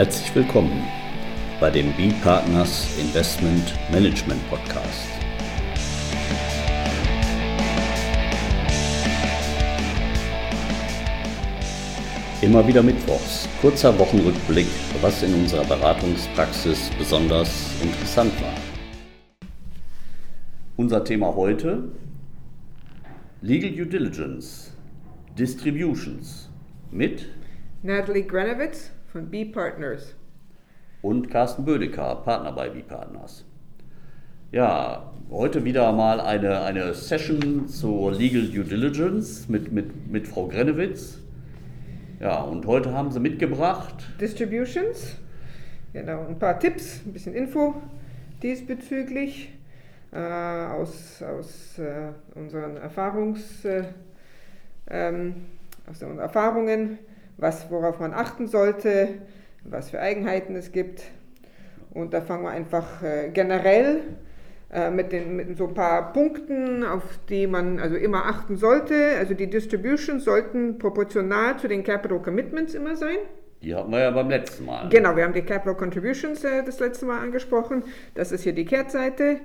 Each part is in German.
Herzlich willkommen bei dem B-Partners Investment Management Podcast. Immer wieder Mittwochs, kurzer Wochenrückblick, was in unserer Beratungspraxis besonders interessant war. Unser Thema heute: Legal Due Diligence, Distributions mit Natalie Grenowitz von B-Partners. und Carsten Bödecker, Partner bei B-Partners. Ja, heute wieder mal eine, eine Session zur Legal Due Diligence mit, mit, mit Frau Grenewitz. Ja, und heute haben sie mitgebracht. Distributions. Genau, ein paar Tipps, ein bisschen Info diesbezüglich äh, aus, aus äh, unseren Erfahrungs, äh, ähm, aus unseren Erfahrungen, was, worauf man achten sollte, was für Eigenheiten es gibt. Und da fangen wir einfach äh, generell äh, mit, den, mit so ein paar Punkten, auf die man also immer achten sollte. Also die Distributions sollten proportional zu den Capital Commitments immer sein. Die hatten wir ja beim letzten Mal. Genau, wir haben die Capital Contributions äh, das letzte Mal angesprochen. Das ist hier die Kehrtseite.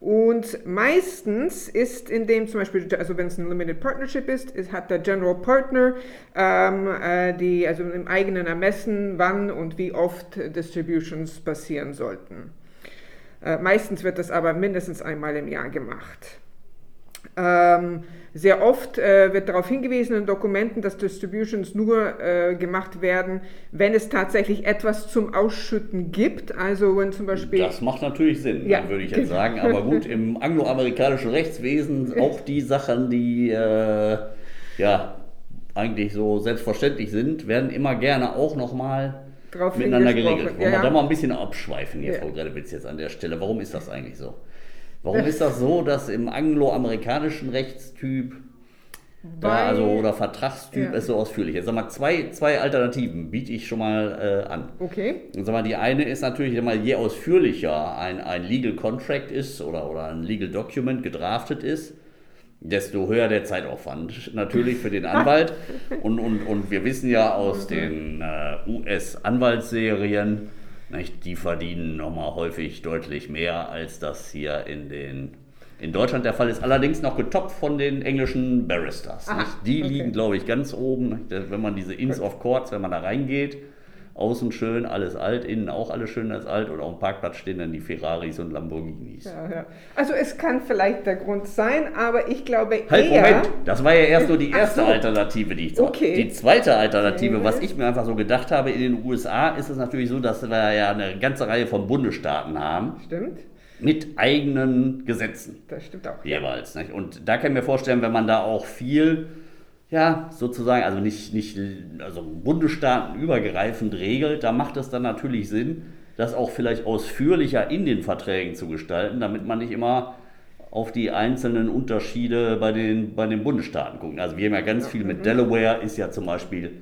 Und meistens ist in dem zum Beispiel, also wenn es ein Limited Partnership ist, ist hat der General Partner ähm, äh, die, also im eigenen Ermessen, wann und wie oft Distributions passieren sollten. Äh, meistens wird das aber mindestens einmal im Jahr gemacht. Ähm, sehr oft äh, wird darauf hingewiesen in Dokumenten, dass Distributions nur äh, gemacht werden, wenn es tatsächlich etwas zum Ausschütten gibt. Also wenn zum Beispiel. Das macht natürlich Sinn, Ja. würde ich jetzt sagen. Aber gut, im angloamerikanischen Rechtswesen auch die Sachen, die äh, ja eigentlich so selbstverständlich sind, werden immer gerne auch nochmal miteinander geregelt. Ja, Wollen wir ja. da mal ein bisschen abschweifen hier, Ja. Frau Gredewitz, jetzt an der Stelle. Warum ist das eigentlich so? Warum ist das so, dass im angloamerikanischen Rechtstyp da, also oder Vertragstyp Ja. ist so ausführlich? Jetzt sag mal, zwei, zwei Alternativen biete ich schon mal äh, an. Okay. Sag mal, die eine ist natürlich, mal, je ausführlicher ein, ein Legal Contract ist oder, oder ein Legal Document gedraftet ist, desto höher der Zeitaufwand natürlich für den Anwalt. Und, und, und wir wissen ja aus den äh, US-Anwaltsserien, nicht, die verdienen nochmal häufig deutlich mehr, als das hier in, den, in Deutschland der Fall ist. Allerdings noch getoppt von den englischen Barristers. Aha? Die okay. liegen, glaube ich, ganz oben. Wenn man diese Inns of Courts, wenn man da reingeht, außen schön, alles alt, innen auch alles schön als alt und auf dem Parkplatz stehen dann die Ferraris und Lamborghinis. Ja, ja. Also es kann vielleicht der Grund sein, aber ich glaube Halt, eher. Moment, das war ja erst nur die erste so. Alternative, die ich. Okay. Die zweite Alternative, Okay. was ich mir einfach so gedacht habe, in den USA ist es natürlich so, dass wir ja eine ganze Reihe von Bundesstaaten haben Stimmt, mit eigenen Gesetzen das stimmt auch. jeweils. Nicht? Und da kann ich mir vorstellen, wenn man da auch viel, ja, sozusagen, also nicht, nicht also bundesstaatenübergreifend regelt, da macht es dann natürlich Sinn, das auch vielleicht ausführlicher in den Verträgen zu gestalten, damit man nicht immer auf die einzelnen Unterschiede bei den, bei den Bundesstaaten guckt. Also wir haben ja ganz viel mit Delaware, ist ja zum Beispiel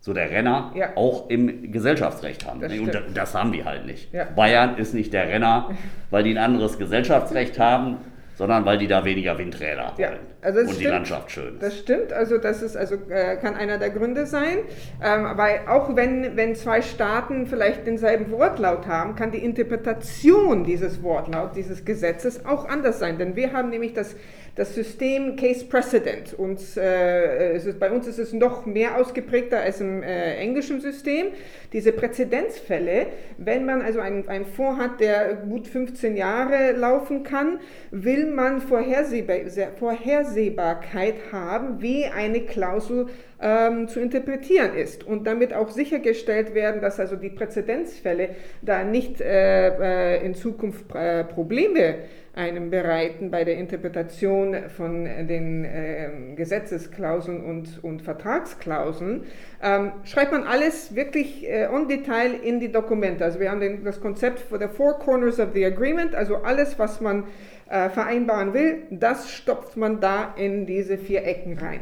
so der Renner, Ja. auch im Gesellschaftsrecht haben. Das Und stimmt. das haben die halt nicht. Ja. Bayern ist nicht der Renner, weil die ein anderes Gesellschaftsrecht haben, sondern weil die da weniger Windräder Ja, wollen. also und die stimmt. Landschaft schön. Das stimmt, also das ist also äh, kann einer der Gründe sein. Ähm, aber auch wenn, wenn zwei Staaten vielleicht denselben Wortlaut haben, kann die Interpretation dieses Wortlauts, dieses Gesetzes auch anders sein. Denn wir haben nämlich das, das System Case Precedent. Und äh, ist, bei uns ist es noch mehr ausgeprägter als im äh, englischen System. Diese Präzedenzfälle, wenn man also einen, einen Fonds hat, der gut 15 Jahre laufen kann, will man Vorhersehbar, Vorhersehbarkeit haben, wie eine Klausel ähm, zu interpretieren ist und damit auch sichergestellt werden, dass also die Präzedenzfälle da nicht äh, äh, in Zukunft äh, Probleme einem bereiten bei der Interpretation von den ähm, Gesetzesklauseln und, und Vertragsklauseln, ähm, schreibt man alles wirklich äh, on Detail in die Dokumente. Also wir haben den, das Konzept for the four corners of the agreement, also alles, was man äh, vereinbaren will, das stopft man da in diese vier Ecken rein.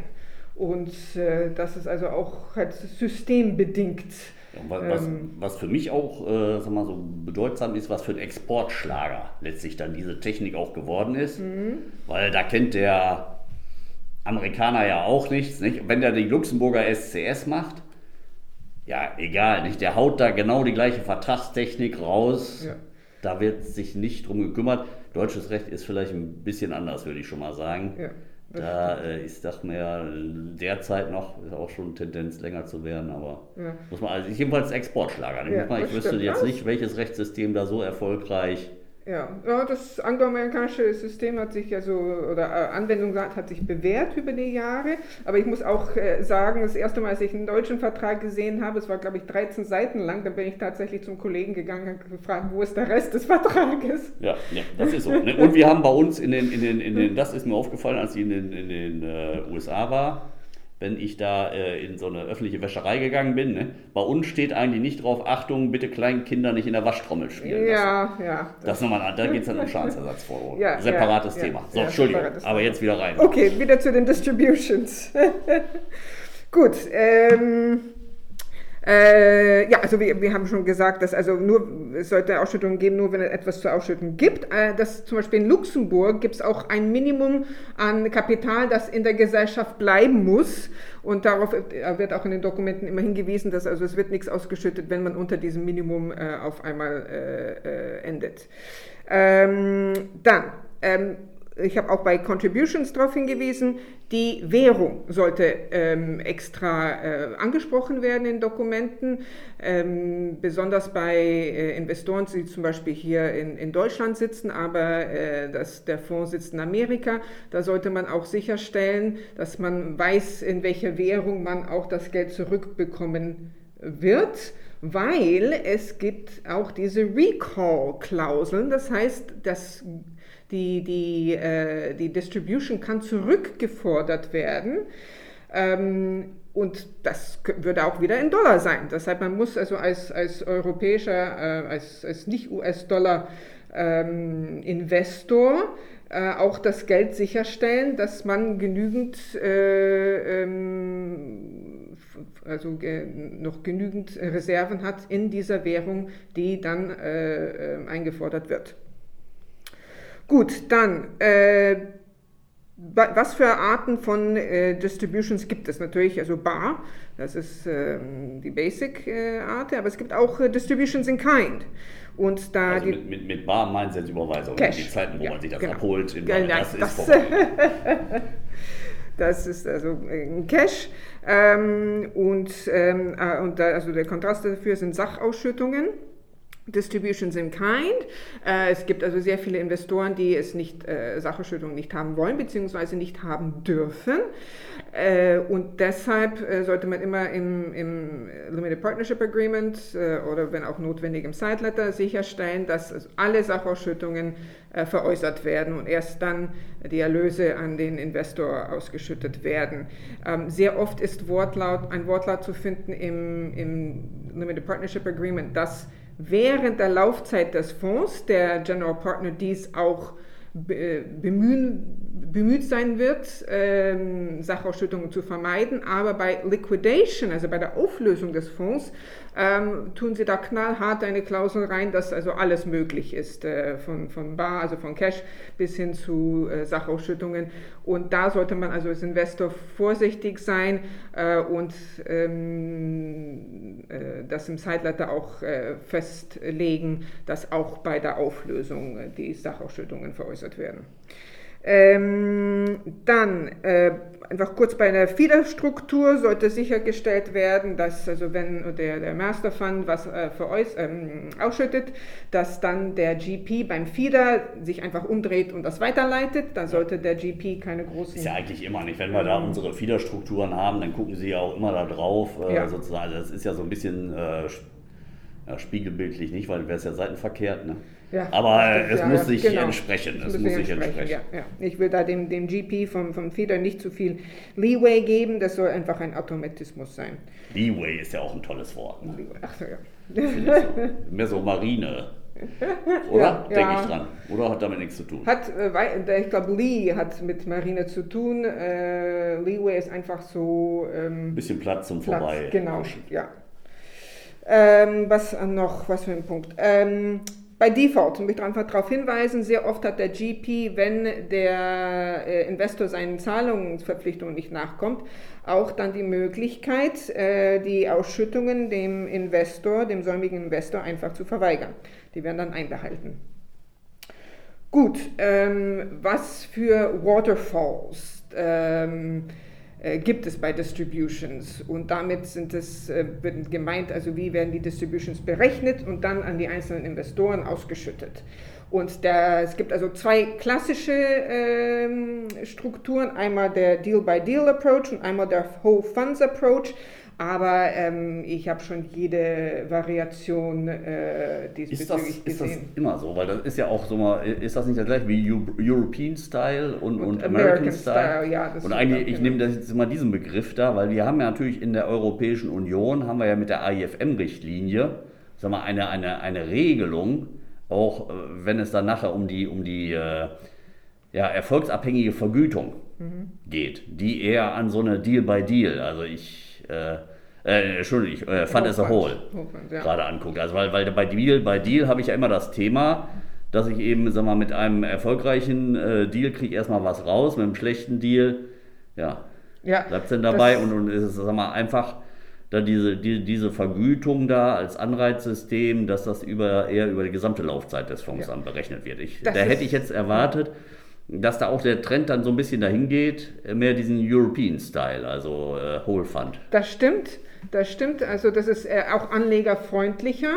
Und äh, das ist also auch halt systembedingt. Ja, und wa- was, Ähm. was für mich auch äh, sag mal so bedeutsam ist, was für ein Exportschlager letztlich dann diese Technik auch geworden ist. Mhm. Weil da kennt der Amerikaner ja auch nichts. Nicht? Wenn der die Luxemburger SCS macht, Ja, egal, nicht? Der haut da genau die gleiche Vertragstechnik raus. Ja. Da wird sich nicht drum gekümmert. Deutsches Recht ist vielleicht ein bisschen anders, würde ich schon mal sagen. Ja, da äh, ist doch mehr derzeit noch, ist auch schon Tendenz länger zu werden, aber Ja. muss man, also jedenfalls Exportschlager. Ich, Ja, ich wüsste jetzt nicht, welches Rechtssystem da so erfolgreich Ja, ja das angloamerikanische System hat sich also, oder äh, Anwendung hat, sich bewährt über die Jahre. Aber ich muss auch äh, sagen, das erste Mal, als ich einen deutschen Vertrag gesehen habe, es war glaube ich 13 Seiten lang, dann bin ich tatsächlich zum Kollegen gegangen und gefragt, wo ist der Rest des Vertrages? Ja, ja, das ist so. Ne? Und wir haben bei uns in den, in den, in den, das ist mir aufgefallen, als ich in den, in den äh, USA war, wenn ich da äh, in so eine öffentliche Wäscherei gegangen bin, ne? bei uns steht eigentlich nicht drauf, Achtung, bitte Kleinkinder nicht in der Waschtrommel spielen lassen. Ja, ja. Das ist nochmal, da geht es dann um Schadensersatzforderungen. Ja, Separates ja, Thema. ja, So, Entschuldigung, aber jetzt wieder rein. Okay, wieder zu den Distributions. Gut, ähm, äh, ja, also wir, wir haben schon gesagt, dass also nur, es sollte Ausschüttungen geben, nur wenn es etwas zu ausschütten gibt. Äh, das, zum Beispiel in Luxemburg gibt es auch ein Minimum an Kapital, das in der Gesellschaft bleiben muss. Und darauf äh, wird auch in den Dokumenten immer hingewiesen, dass also es wird nichts ausgeschüttet, wenn man unter diesem Minimum äh, auf einmal äh, äh, endet. Ähm, dann, ähm, ich habe auch bei Contributions darauf hingewiesen, die Währung sollte ähm, extra äh, angesprochen werden in Dokumenten, ähm, besonders bei äh, Investoren, die zum Beispiel hier in, in Deutschland sitzen, aber äh, das, der Fonds sitzt in Amerika. Da sollte man auch sicherstellen, dass man weiß, in welcher Währung man auch das Geld zurückbekommen wird weil es gibt auch diese Recall-Klauseln, das heißt, dass die, die, äh, die Distribution kann zurückgefordert werden. Ähm, und das würde auch wieder in Dollar sein. Deshalb man muss also als, als europäischer, äh, als, als Nicht-US-Dollar-Investor äh, auch das Geld sicherstellen, dass man genügend, äh, ähm, also äh, noch genügend Reserven hat in dieser Währung, die dann äh, äh, eingefordert wird. Gut, dann, äh, wa- was für Arten von äh, Distributions gibt es? Natürlich, also Bar, das ist ähm, die Basic-Art, aber es gibt auch äh, Distributions in Kind. Und da Also mit, mit, mit Bar meinen Sie jetzt Überweisung. Cash. Die Zeiten, wo Ja, man sich das genau. abholt, in Genau, das ist das- vorbei. Das ist also ein Cash. Ähm, und ähm, äh, und da, also der Kontrast dafür sind Sachausschüttungen. Distributions in Kind. Äh, es gibt also sehr viele Investoren, die es nicht, äh, Sachausschüttungen nicht haben wollen, beziehungsweise nicht haben dürfen. Äh, und deshalb sollte man immer im, im Limited Partnership Agreement oder wenn auch notwendig im Side Letter sicherstellen, dass alle Sachausschüttungen veräußert werden und erst dann die Erlöse an den Investor ausgeschüttet werden. Ähm, sehr oft ist Wortlaut, ein Wortlaut zu finden im, im Limited Partnership Agreement, dass während der Laufzeit des Fonds der General Partner dies auch be- bemühen, bemüht sein wird, ähm, Sachausschüttungen zu vermeiden, aber bei Liquidation, also bei der Auflösung des Fonds, ähm, tun sie da knallhart eine Klausel rein, dass also alles möglich ist, äh, von, von Bar, also von Cash bis hin zu äh, Sachausschüttungen. Und da sollte man also als Investor vorsichtig sein äh, und ähm, äh, das im Zeitleiter auch äh, festlegen, dass auch bei der Auflösung äh, die Sachausschüttungen veräußert werden. Ähm, dann äh, einfach kurz bei der Feeder-Struktur sollte sichergestellt werden, dass also wenn der, der Master Fund was äh, veräuß- ähm, ausschüttet, dass dann der GP beim Feeder sich einfach umdreht und das weiterleitet. Dann sollte der GP keine großen Ist ja eigentlich immer nicht. Wenn wir da unsere Fiederstrukturen haben, dann gucken sie ja auch immer da drauf. Äh, Ja. sozusagen. Das ist ja so ein bisschen äh, ja, spiegelbildlich nicht, weil wäre es ja seitenverkehrt. Ne? Ja, Aber stimmt, es ja, muss sich genau. entsprechen. Es muss sich entsprechen. Ja. Ich will da dem, dem GP vom, vom Feeder nicht zu viel Leeway geben, das soll einfach ein Automatismus sein. Leeway ist ja auch ein tolles Wort. Ne? Ach so, ja. So. Mehr so Marine. Oder? Ja, Denke ja. ich dran. Oder hat damit nichts zu tun? Hat, äh, ich glaube, Lee hat mit Marine zu tun. Äh, Leeway ist einfach so. Ähm, Ein bisschen Platz zum Platz, Vorbei. Genau, ja. Ähm, was noch, was für ein Punkt. Ähm, bei Default, möchte ich einfach darauf hinweisen, sehr oft hat der GP, wenn der äh, Investor seinen Zahlungsverpflichtungen nicht nachkommt, auch dann die Möglichkeit, äh, die Ausschüttungen dem Investor, dem säumigen Investor einfach zu verweigern. Die werden dann einbehalten. Gut, ähm, was für Waterfalls? Ähm, äh, gibt es bei Distributions. Und damit sind es äh, gemeint, also wie werden die Distributions berechnet und dann an die einzelnen Investoren ausgeschüttet. Und der, es gibt also zwei klassische ähm, Strukturen, einmal der Deal-by-Deal-Approach und einmal der Whole Funds Approach. Aber ähm, ich habe schon jede Variation äh, diesbezüglich ist das, gesehen. Ist das immer so? Weil das ist ja auch so mal, ist das nicht das gleiche wie European Style und, und, und American, American, Style? Style ja, und eigentlich, ich nehme das jetzt immer diesen Begriff da, weil wir haben ja natürlich in der Europäischen Union, haben wir ja mit der AIFM-Richtlinie, sag mal, eine, eine, eine Regelung, auch äh, wenn es dann nachher um die, um die äh, ja, erfolgsabhängige Vergütung mhm. geht, die eher an so eine Deal-by-Deal, also ich äh, äh, Entschuldigung, äh, fand es a whole ja. gerade anguckt. Also weil, weil bei Deal, bei Deal habe ich ja immer das Thema, dass ich eben, sag mal, mit einem erfolgreichen äh, Deal kriege erstmal was raus, mit einem schlechten Deal, ja, ja bleibt es denn dabei und, und ist es, sag mal, einfach da diese, die, diese Vergütung da als Anreizsystem, dass das über, eher über die gesamte Laufzeit des Fonds ja. dann berechnet wird. Ich, da hätte ich jetzt erwartet, dass da auch der Trend dann so ein bisschen dahin geht, äh, mehr diesen European Style, also äh, Whole Fund. Das stimmt, das stimmt. Also das ist äh, auch anlegerfreundlicher.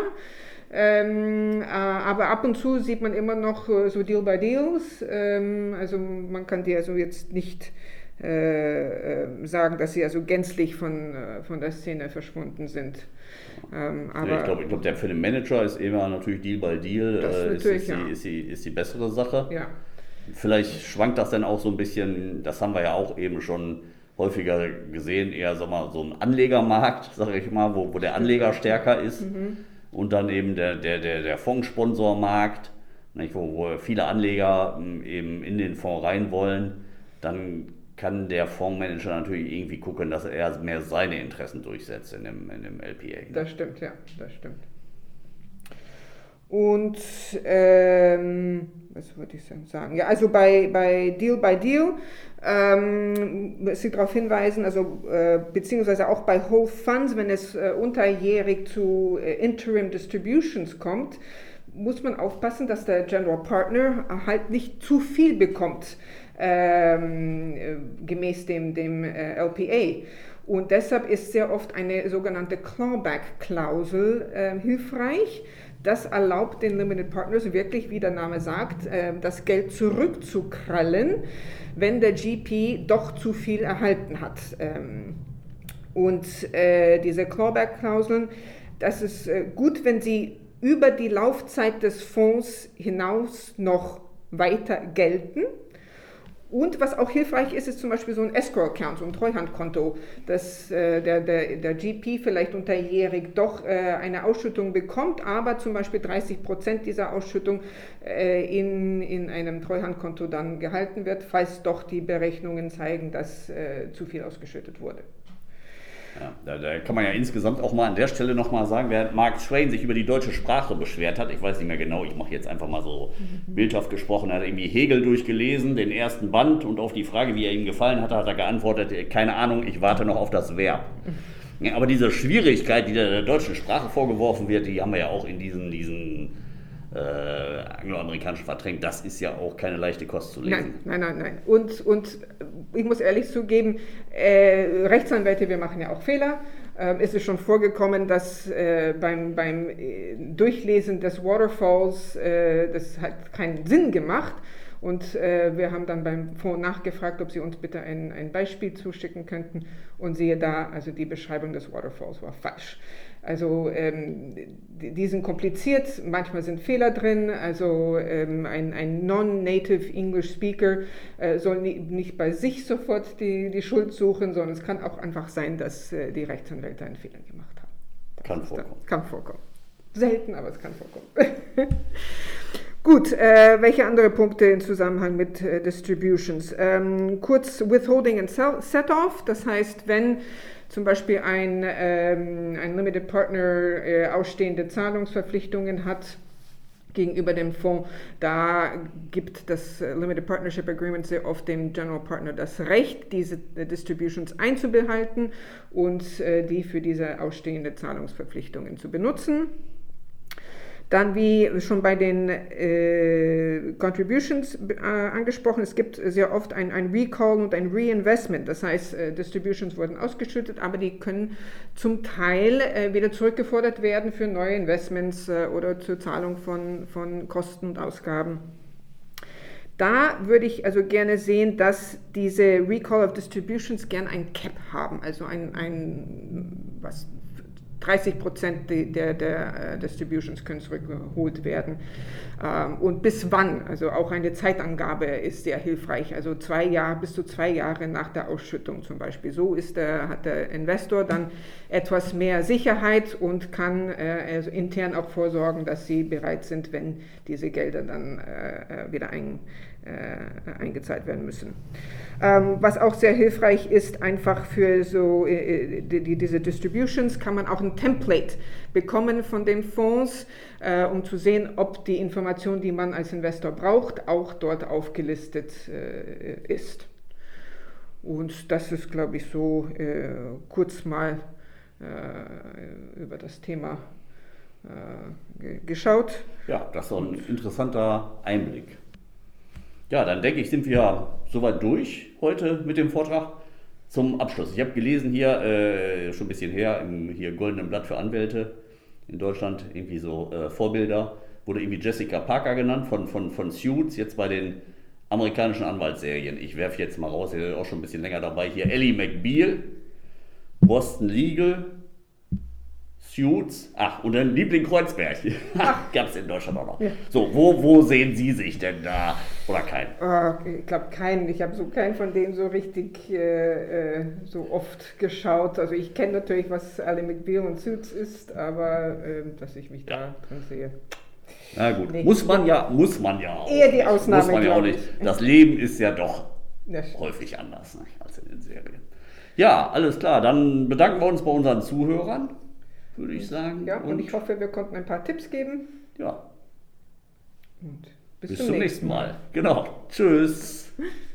Ähm, äh, aber ab und zu sieht man immer noch äh, so Deal by Deals. Ähm, also man kann die also jetzt nicht äh, sagen, dass sie also gänzlich von, von der Szene verschwunden sind. Ähm, ja, ich glaube, glaub, der für den Manager ist immer natürlich Deal by Deal ist, ist, die, ist, die, ist die bessere Sache. Ja. Vielleicht schwankt das dann auch so ein bisschen, das haben wir ja auch eben schon häufiger gesehen, eher sag mal, so ein Anlegermarkt, sage ich mal, wo, wo der Anleger stärker ist mhm. und dann eben der, der, der, der Fondssponsormarkt, nicht, wo, wo viele Anleger ähm, eben in den Fonds rein wollen, dann kann der Fondsmanager natürlich irgendwie gucken, dass er mehr seine Interessen durchsetzt in dem, in dem LPA. Ne? Das stimmt, ja, das stimmt. Und ähm, was würde ich sagen? Ja, also bei, bei Deal by Deal ähm, Sie darauf hinweisen, also äh, beziehungsweise auch bei Whole Funds, wenn es äh, unterjährig zu äh, Interim Distributions kommt, muss man aufpassen, dass der General Partner halt nicht zu viel bekommt ähm, äh, gemäß dem, dem äh, LPA. Und deshalb ist sehr oft eine sogenannte Clawback-Klausel äh, hilfreich das erlaubt den Limited Partners wirklich, wie der Name sagt, äh, das Geld zurückzukrallen, wenn der GP doch zu viel erhalten hat. Ähm, und äh, diese Clawback-Klauseln, das ist äh, gut, wenn sie über die Laufzeit des Fonds hinaus noch weiter gelten und was auch hilfreich ist, ist zum Beispiel so ein Escrow-Account, so ein Treuhandkonto, dass äh, der, der, der GP vielleicht unterjährig doch äh, eine Ausschüttung bekommt, aber zum Beispiel 30 Prozent dieser Ausschüttung äh, in, in einem Treuhandkonto dann gehalten wird, falls doch die Berechnungen zeigen, dass äh, zu viel ausgeschüttet wurde. Ja, da, da, kann man ja insgesamt auch mal an der Stelle nochmal sagen, während Mark Twain sich über die deutsche Sprache beschwert hat, ich weiß nicht mehr genau, ich mache jetzt einfach mal so mhm. bildhaft gesprochen, er hat irgendwie Hegel durchgelesen, den ersten Band und auf die Frage, wie er ihm gefallen hatte, hat er geantwortet, keine Ahnung, ich warte noch auf das Verb. Ja, aber diese Schwierigkeit, die der deutschen Sprache vorgeworfen wird, die haben wir ja auch in diesen, diesen äh, angloamerikanischen verdrängt. Das ist ja auch keine leichte Kost zu lesen. Nein, nein, nein. nein. Und, und ich muss ehrlich zugeben, äh, Rechtsanwälte, wir machen ja auch Fehler. Ähm, ist es schon vorgekommen, dass äh, beim, beim äh, Durchlesen des Waterfalls äh, das hat keinen Sinn gemacht. Und äh, wir haben dann beim Fonds nachgefragt, ob sie uns bitte ein, ein Beispiel zuschicken könnten. Und siehe da, also die Beschreibung des Waterfalls war falsch. Also ähm, die sind kompliziert, manchmal sind Fehler drin. Also ähm, ein, ein non-native English Speaker äh, soll nie, nicht bei sich sofort die, die Schuld suchen, sondern es kann auch einfach sein, dass äh, die Rechtsanwälte einen Fehler gemacht haben. Das kann vorkommen. Dann, kann vorkommen. Selten, aber es kann vorkommen. Gut, äh, welche andere Punkte im Zusammenhang mit äh, Distributions? Ähm, kurz Withholding and Set-Off, das heißt, wenn zum Beispiel ein, ähm, ein Limited Partner äh, ausstehende Zahlungsverpflichtungen hat gegenüber dem Fonds, da gibt das Limited Partnership Agreement sehr oft dem General Partner das Recht, diese Distributions einzubehalten und äh, die für diese ausstehende Zahlungsverpflichtungen zu benutzen. Dann, wie schon bei den äh, Contributions äh, angesprochen, es gibt sehr oft ein, ein, Recall und ein Reinvestment. Das heißt, äh, Distributions wurden ausgeschüttet, aber die können zum Teil äh, wieder zurückgefordert werden für neue Investments äh, oder zur Zahlung von, von Kosten und Ausgaben. Da würde ich also gerne sehen, dass diese Recall of Distributions gern ein Cap haben, also ein, ein was 30 Prozent der, der, äh, Distributions können zurückgeholt werden. Ähm, und bis wann? Also auch eine Zeitangabe ist sehr hilfreich. Also zwei Jahre bis zu zwei Jahre nach der Ausschüttung zum Beispiel. So ist der, hat der Investor dann etwas mehr Sicherheit und kann äh, also intern auch vorsorgen, dass sie bereit sind, wenn diese Gelder dann äh, wieder ein, eingezahlt werden müssen. Ähm, was auch sehr hilfreich ist, einfach für so äh, die, diese Distributions kann man auch ein Template bekommen von den Fonds, äh, um zu sehen, ob die Information, die man als Investor braucht, auch dort aufgelistet äh, ist. Und das ist, glaube ich, so äh, kurz mal äh, über das Thema äh, geschaut. Ja, das ist ein interessanter Einblick. Ja, dann denke ich, sind wir soweit durch heute mit dem Vortrag. Zum Abschluss. Ich habe gelesen hier, äh, schon ein bisschen her, im hier Goldenen Blatt für Anwälte in Deutschland, irgendwie so äh, Vorbilder, wurde irgendwie Jessica Parker genannt von, von, von Suits, jetzt bei den amerikanischen Anwaltsserien. Ich werfe jetzt mal raus, ihr seid auch schon ein bisschen länger dabei. Hier Ellie McBeal, Boston Legal, Suits, ach, und dann Liebling Kreuzberg. Gab es in Deutschland auch noch. Ja. So, wo, wo sehen Sie sich denn da? Oder keinen? Oh, ich glaube keinen. Ich habe so keinen von denen so richtig äh, äh so oft geschaut. Also ich kenne natürlich, was Ali McBeal und Suits ist, aber äh, dass ich mich ja. da drin sehe. Na gut, nee. muss man ja, muss man ja auch. Eher die Ausnahme. Muss man ja auch nicht. Das Leben ist ja doch häufig anders ne, als in den Serien. Ja, alles klar. Dann bedanken wir uns bei unseren Zuhörern würde ich sagen. Ja, und, und, ich hoffe, wir konnten ein paar Tipps geben. Ja. Und bis, bis zum, nächsten Mal. Mal. Genau. Tschüss.